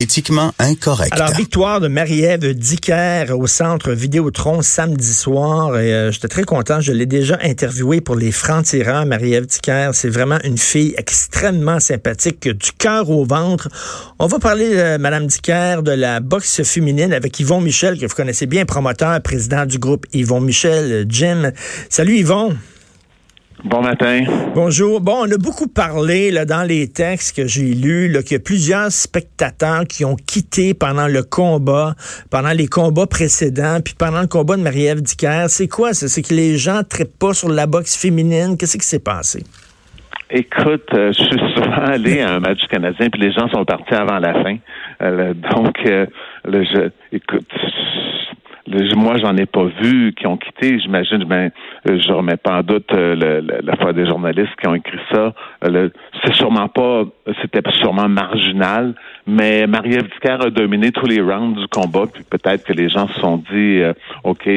Éthiquement incorrect. Alors, victoire de Marie-Ève Dicker au centre Vidéotron samedi soir. Euh, j'étais très content. Je l'ai déjà interviewée pour les francs-tireurs. Marie-Ève Dicker, c'est vraiment une fille extrêmement sympathique, du cœur au ventre. On va parler, euh, Madame Dicker, de la boxe féminine avec Yvon Michel, que vous connaissez bien, promoteur, président du groupe Yvon Michel, Jim. Salut Yvon. Bon matin. Bonjour. Bon, on a beaucoup parlé là, dans les textes que j'ai lus qu'il y a plusieurs spectateurs qui ont quitté pendant le combat, pendant les combats précédents, puis pendant le combat de Marie-Ève Dicker. C'est quoi ça? C'est que les gens ne traitent pas sur la boxe féminine. Qu'est-ce qui s'est passé? Écoute, euh, je suis souvent allé à un match canadien, puis les gens sont partis avant la fin. Euh, donc, euh, le, écoute, moi, j'en ai pas vu qui ont quitté. J'imagine, ben, euh, je remets pas en doute euh, la foi des journalistes qui ont écrit ça. Euh, c'est sûrement pas, c'était sûrement marginal, mais Marie-Ève a dominé tous les rounds du combat. Puis peut-être que les gens se sont dit, ok,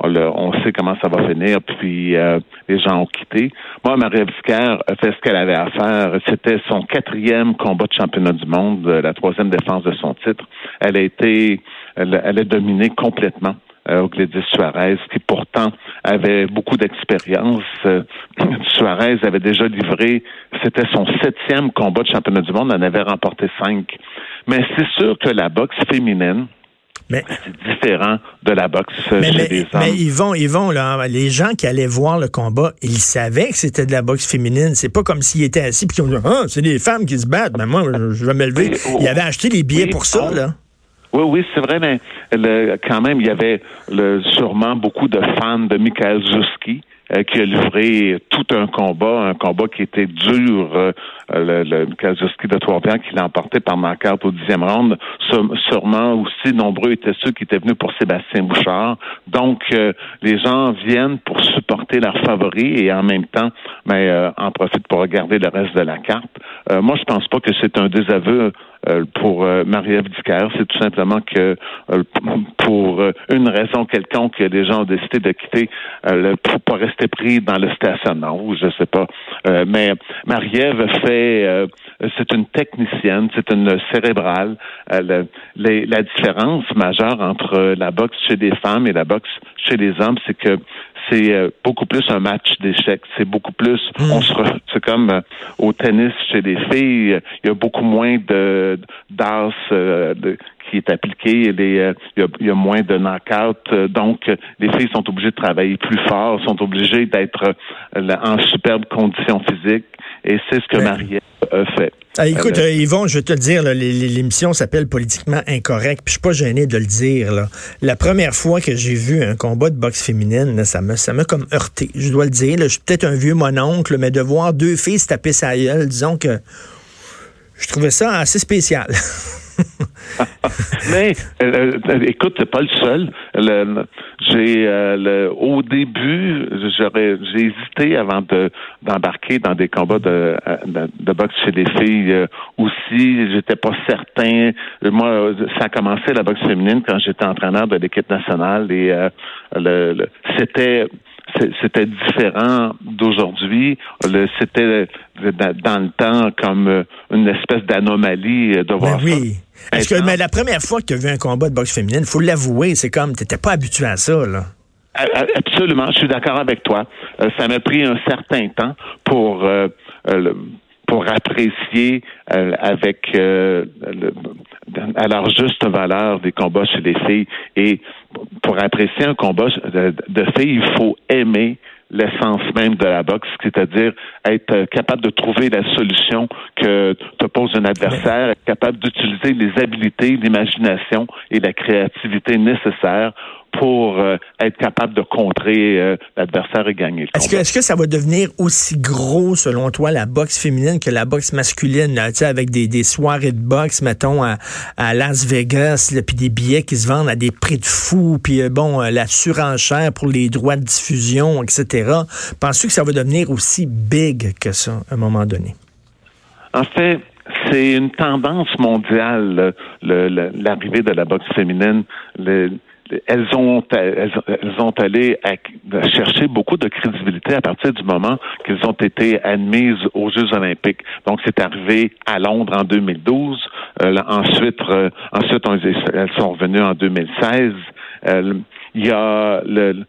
on, sait comment ça va finir. Puis les gens ont quitté. Moi, Marie-Ève a fait ce qu'elle avait à faire. C'était son quatrième combat de championnat du monde, la troisième défense de son titre. Elle a été elle, elle a dominé complètement euh, au Gladys Suarez, qui pourtant avait beaucoup d'expérience. Euh, Suarez avait déjà livré, c'était son septième combat de championnat du monde, en avait remporté cinq. Mais c'est sûr que la boxe féminine, c'est différent de la boxe mais, chez mais, les hommes. Mais ils vont, ils vont là. Les gens qui allaient voir le combat, ils savaient que c'était de la boxe féminine. C'est pas comme s'ils étaient assis puis qu'ils ont dit ah, c'est des femmes qui se battent. Mais moi, je vais me lever. Ils avaient acheté les billets pour ça là. Oui, oui, c'est vrai, mais le, quand même, il y avait le, sûrement beaucoup de fans de Michael Zuski euh, qui a livré tout un combat, un combat qui était dur, euh, le, le Kazuski de Trois-Rivières qui l'a emporté par ma carte au dixième round. Sûrement aussi nombreux étaient ceux qui étaient venus pour Sébastien Bouchard. Donc, euh, les gens viennent pour supporter leurs favoris et en même temps, mais ben, en profitent pour regarder le reste de la carte. moi, je pense pas que c'est un désaveu pour Marie-Ève c'est tout simplement que pour une raison quelconque, les gens ont décidé de quitter pour pas rester pris dans le stationnement ou je sais pas. Euh, mais Marie-Ève fait, euh, c'est une technicienne, c'est une cérébrale. Euh, la différence majeure entre la boxe chez les femmes et la boxe chez les hommes, c'est que c'est beaucoup plus un match d'échecs. C'est beaucoup plus, hmm. on se, c'est comme au tennis chez les filles, il y a beaucoup moins de d'as qui est appliqué. Euh, il, y a, moins de knock-out. Euh, donc, les filles sont obligées de travailler plus fort, sont obligées d'être euh, en superbe condition physique. Et c'est ce que Marie a fait. Ah, écoute, Yvon, je vais te le dire, l'émission s'appelle Politiquement Incorrect, puis je suis pas gêné de le dire. La première fois que j'ai vu un combat de boxe féminine, ça m'a ça comme heurté, je dois le dire. je suis peut-être un vieux mononcle, mais de voir deux filles se taper sa gueule, disons que je trouvais ça assez spécial. Mais euh, euh, écoute, t'es pas le seul. j'ai euh, au début, j'aurais j'ai hésité avant de d'embarquer dans des combats de, de, boxe chez les filles aussi. J'étais pas certain. Moi, ça a commencé la boxe féminine quand j'étais entraîneur de l'équipe nationale et le, c'était c'était différent d'aujourd'hui. C'était dans le temps comme une espèce d'anomalie de ben voir oui. Est-ce que mais la première fois que tu as vu un combat de boxe féminine, faut l'avouer, c'est comme tu n'étais pas habitué à ça, là. Absolument, je suis d'accord avec toi. Euh, ça m'a pris un certain temps pour euh, euh, pour apprécier avec à leur juste valeur des combats chez les filles et pour apprécier un combat de filles, il faut aimer l'essence même de la boxe, c'est-à-dire être capable de trouver la solution que te pose un adversaire, être capable d'utiliser les habiletés, l'imagination et la créativité nécessaires pour euh, être capable de contrer euh, l'adversaire et gagner. Est-ce que, est-ce que ça va devenir aussi gros, selon toi, la boxe féminine que la boxe masculine, avec des, des soirées de boxe, mettons, à, à Las Vegas, puis des billets qui se vendent à des prix de fou, puis euh, bon, la surenchère pour les droits de diffusion, etc. Penses-tu que ça va devenir aussi big que ça, à un moment donné? En fait, c'est une tendance mondiale, l'arrivée de la boxe féminine. elles ont elles, ont allé chercher beaucoup de crédibilité à partir du moment qu'elles ont été admises aux Jeux Olympiques. Donc c'est arrivé à Londres en 2012. Euh, ensuite, euh, ensuite elles sont revenues en 2016. Euh, il y a le,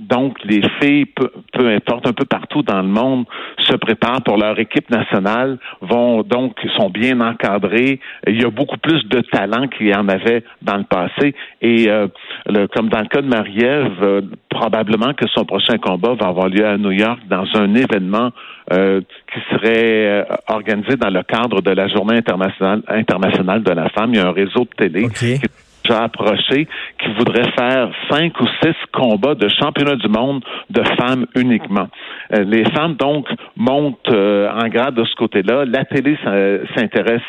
donc les filles, peu, peu, importe, un peu partout dans le monde, se préparent pour leur équipe nationale, vont donc sont bien encadrées. Il y a beaucoup plus de talent qu'il y en avait dans le passé. Et euh, le, comme dans le cas de Marie-Ève, euh, probablement que son prochain combat va avoir lieu à New York dans un événement euh, qui serait organisé dans le cadre de la Journée internationale, internationale de la femme. Il y a un réseau de télé qui déjà approché qui voudrait faire cinq ou six combats de championnat du monde de femmes uniquement. Euh, les femmes, donc, montent euh, en grade de ce côté-là. La télé s'intéresse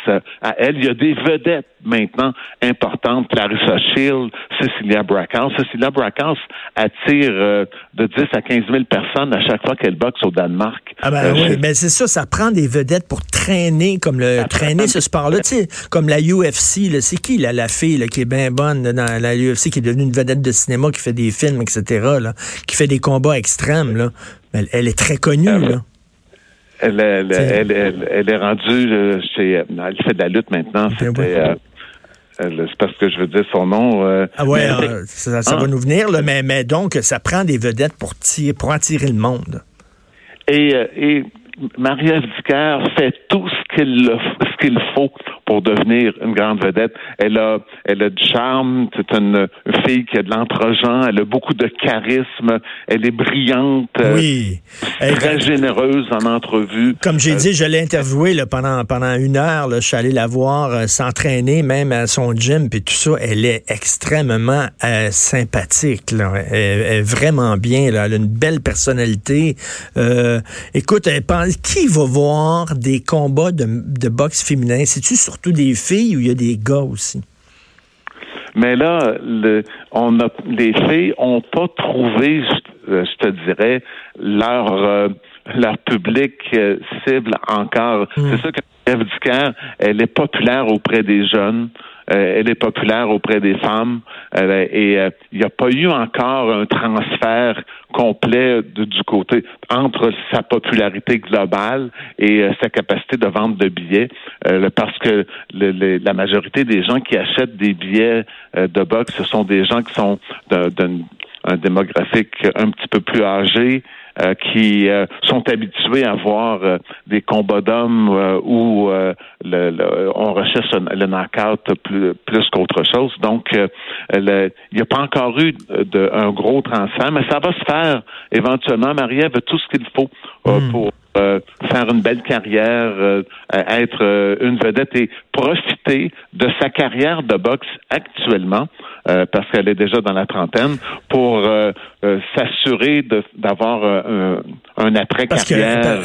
à elles. Il y a des vedettes maintenant importantes. Clarissa Shield, Cecilia Brackhouse. Cecilia Brackhouse attire euh, de 10 à 15 000 personnes à chaque fois qu'elle boxe au Danemark. Ah ben oui, ben c'est ça, ça prend des vedettes pour traîner comme le traîner ce sport-là, tu sais, comme la UFC, c'est qui la, la fille là, qui est bien bonne dans la UFC, qui est devenue une vedette de cinéma, qui fait des films, etc., là, qui fait des combats extrêmes, là. Elle, est très connue, elle, là. Elle, elle, est rendue chez. Elle fait de la lutte maintenant. Ben C'était. Euh, c'est parce que je veux dire son nom. Euh, ah ouais, euh, ça, va ah. nous venir, là, mais, mais donc, ça prend des vedettes pour, tirer, pour attirer le monde. Et, et Maria Vicker fait tout ce qu'il ce qu'il faut pour devenir une grande vedette. Elle a, elle a du charme. C'est une, fille qui a de l'entre-gens. Elle a beaucoup de charisme. Elle est brillante. Euh, oui. très généreuse en entrevue. Comme j'ai euh, dit, je l'ai interviewée là, pendant, pendant une heure. Là, je suis allé la voir euh, s'entraîner, même à son gym, puis tout ça. Elle est extrêmement sympathique. Là. Elle, est vraiment bien. Là. Elle a une belle personnalité. écoute, elle pense, qui va voir des combats de, de boxe féminin? C'est-tu sur surtout des filles ou il y a des gars aussi? Mais là, le, on a, les filles n'ont pas trouvé, je, te dirais, leur euh, leur public euh, cible encore. Hmm. C'est ça que Eve Dicker, elle est populaire auprès des jeunes. Euh, elle est populaire auprès des femmes. Euh, et euh, il n'y a pas eu encore un transfert complet du côté entre sa popularité globale et sa capacité de vente de billets. Parce que la majorité des gens qui achètent des billets de boxe, ce sont des gens qui sont d'un démographique un petit peu plus âgé, euh, qui euh, sont habitués à voir euh, des combats d'hommes où le, on recherche le knockout plus, plus qu'autre chose. Donc, il n'y a pas encore eu de, un gros transfert, mais ça va se faire éventuellement. Marie-Ève a tout ce qu'il faut hmm. pour faire une belle carrière, être une vedette et profiter de sa carrière de boxe actuellement euh, parce qu'elle est déjà dans la trentaine, pour euh, euh, s'assurer d'avoir un, après carrière.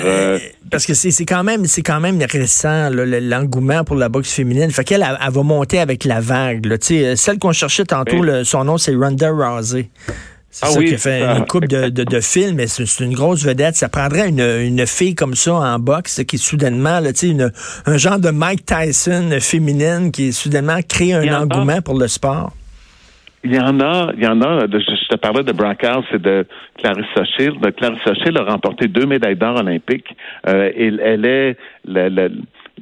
Parce que, c'est quand même c'est quand même récent l'engouement pour la boxe féminine. Fait qu'elle elle, va monter avec la vague. Là. Celle qu'on cherchait tantôt, son nom c'est Ronda Rousey. C'est ah ça qui fait une coupe de, de, films, mais c'est une grosse vedette. Ça prendrait une, une fille comme ça en boxe qui soudainement, là, une, un genre de Mike Tyson féminine qui soudainement crée un engouement pour le sport. Il y en a, il y en a. Je te parlais de Brackhouse et de Clarissa Shield. Clarissa Shield a remporté deux médailles d'or olympiques. Euh, elle est la, la,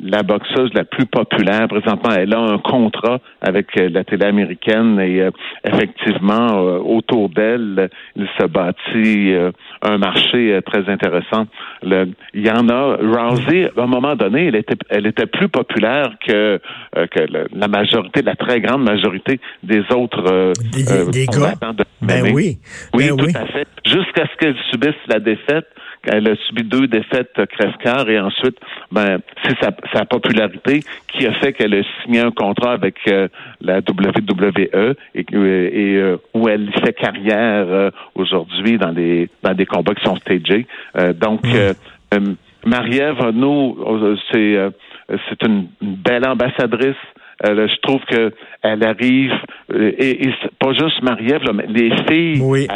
la boxeuse la plus populaire présentement. Elle a un contrat avec euh, la télé américaine et euh, effectivement, euh, autour d'elle, il se bâtit un marché très intéressant. Le, il y en a. Rousey, à un moment donné, elle était, elle était plus populaire que, que la majorité, la très grande majorité des autres des, des gars. ben oui. Oui, ben tout à fait. Jusqu'à ce qu'elle subisse la défaite elle a subi deux défaites crève-cœur et ensuite, ben, c'est sa, popularité qui a fait qu'elle a signé un contrat avec euh, la WWE et, et euh, où elle fait carrière euh, aujourd'hui dans des dans des combats qui sont stagés. donc, mm. Marie-Ève, nous, c'est c'est une, belle ambassadrice. je trouve que elle arrive et, pas juste Marie-Ève, mais les filles oui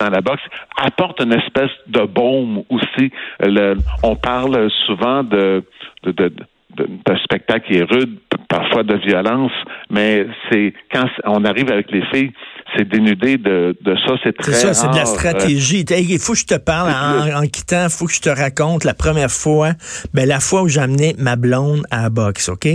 dans la boxe apporte une espèce de baume aussi. Le, on parle souvent de, de, de d'un spectacle qui est rude, parfois de violence, mais c'est quand on arrive avec les filles, c'est dénudé de, de ça, c'est très C'est ça, c'est de la stratégie. il faut que je te parle en, en quittant, il faut que je te raconte la première fois, ben la fois où j'ai amené ma blonde à la boxe, OK?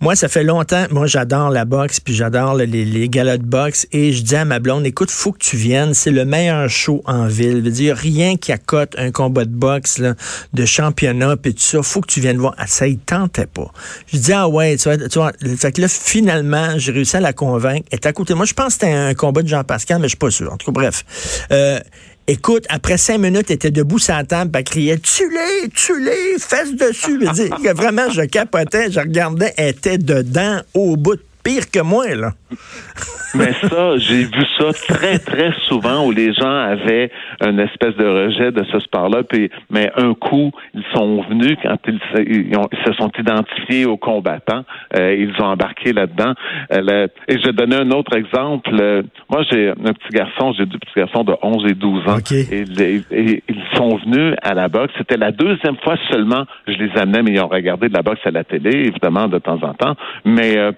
Moi, ça fait longtemps, moi j'adore la boxe, puis j'adore les, les galas de boxe, et je dis à ma blonde, écoute, faut que tu viennes, c'est le meilleur show en ville. Je veux dire, rien qui accote un combat de boxe, là, de championnat, puis tout ça, faut que tu viennes voir. Ah, ça y tentait pas. Je dis, ah ouais, tu vois, tu vois, fait que là, finalement, j'ai réussi à la convaincre. Elle est à côté. Moi, je pense que c'était un combat de Jean-Pascal, mais je suis pas sûr. En tout cas, bref. Euh, Écoute, après cinq minutes, elle était debout sur la table, elle criait Tue-les, tue-les, fesse dessus. Vraiment, je capotais, je regardais, elle était dedans, au bout, pire que moi, là. Mais ça, j'ai vu ça très, très souvent où les gens avaient une espèce de rejet de ce sport-là. Puis, mais un coup, ils sont venus quand ils, se- ils ont- ils se sont identifiés aux combattants. euh, ils ont embarqué là-dedans. Euh, et je vais donner un autre exemple. Euh, moi, j'ai un petit garçon, j'ai deux petits garçons de 11 et 12 ans. OK. Et, les- et ils sont venus à la boxe. C'était la deuxième fois seulement je les amenais, mais ils ont regardé de la boxe à la télé, évidemment, de temps en temps. Mais euh,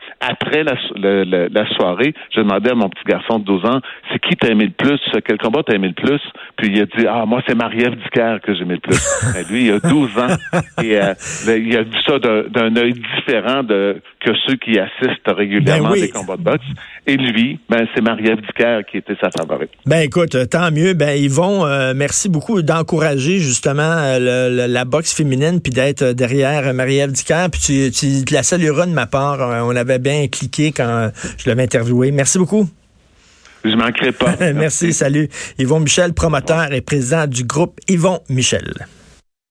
après la, la soirée, je demandais à mon petit garçon de 12 ans, c'est qui t'as aimé le plus? Quel combat t'as aimé le plus? Puis il a dit, ah, moi, c'est Marie-Ève Dicker que j'ai aimé le plus. Ben, lui, il a 12 ans. Et euh, ben, il a vu ça d'un- d'un œil différent de, que ceux qui assistent régulièrement Ben oui. à des combats de boxe. Et lui, ben, c'est Marie-Ève Dicker qui était sa favorite. Ben écoute, euh, tant mieux. Ben Yvon, euh, merci beaucoup d'encourager justement euh, le- le- la boxe féminine puis d'être derrière Marie-Ève Dicker. Puis tu, tu la salueras de ma part. On avait bien cliqué quand je l'avais interviewé. Merci beaucoup. Je manquerai pas. Merci, salut. Yvon Michel, promoteur et président du groupe Yvon Michel.